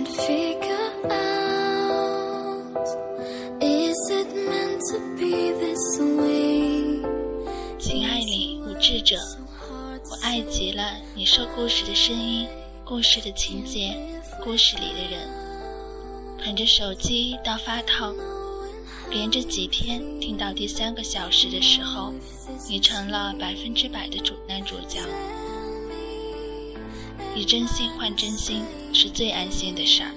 can't figure out is it meant to be this way 亲爱里，无智者，我爱极了你说故事的声音，故事的情节，故事里的人。捧着手机到发烫，连着几天听到第三个小时的时候，你成了百分之百的主男主角。以真心换真心是最安心的事儿。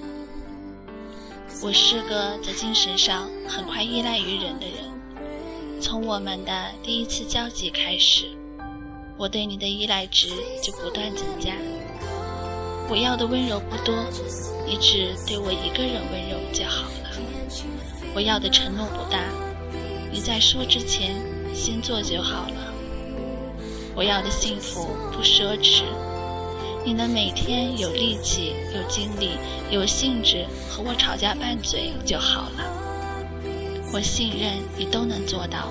我是个在精神上很快依赖于人的人，从我们的第一次交集开始，我对你的依赖值就不断增加。我要的温柔不多，你只对我一个人温柔就好了。我要的承诺不大，你在说之前先做就好了。我要的幸福不奢侈。你能每天有力气、有精力、有兴致和我吵架拌嘴就好了。我信任你都能做到，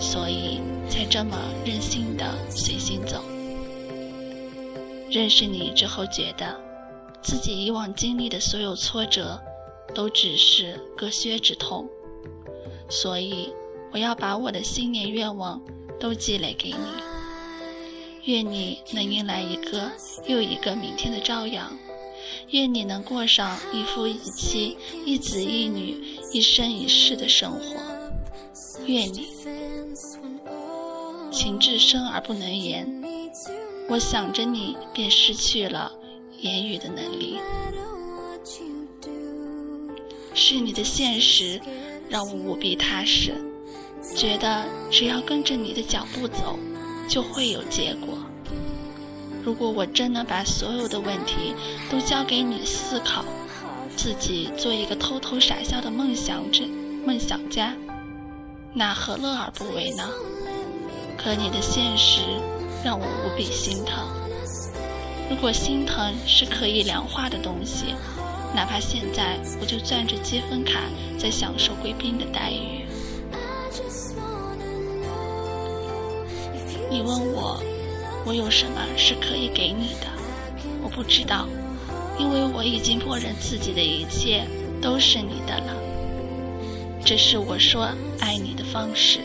所以才这么任性的随心走。认识你之后，觉得自己以往经历的所有挫折，都只是隔靴之痛，所以我要把我的新年愿望都积累给你。愿你能迎来一个又一个明天的朝阳，愿你能过上一夫一妻、一子一女、一生一世的生活。愿你情至深而不能言，我想着你便失去了言语的能力。是你的现实让我无比踏实，觉得只要跟着你的脚步走。就会有结果。如果我真的把所有的问题都交给你思考，自己做一个偷偷傻笑的梦想者、梦想家，那何乐而不为呢？可你的现实让我无比心疼。如果心疼是可以量化的东西，哪怕现在我就攥着积分卡在享受贵宾的待遇。你问我，我有什么是可以给你的？我不知道，因为我已经默认自己的一切都是你的了。这是我说爱你的方式。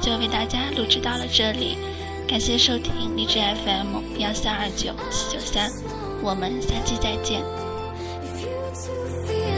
就为大家录制到了这里，感谢收听荔枝 FM 幺三二九四九三，我们下期再见。If you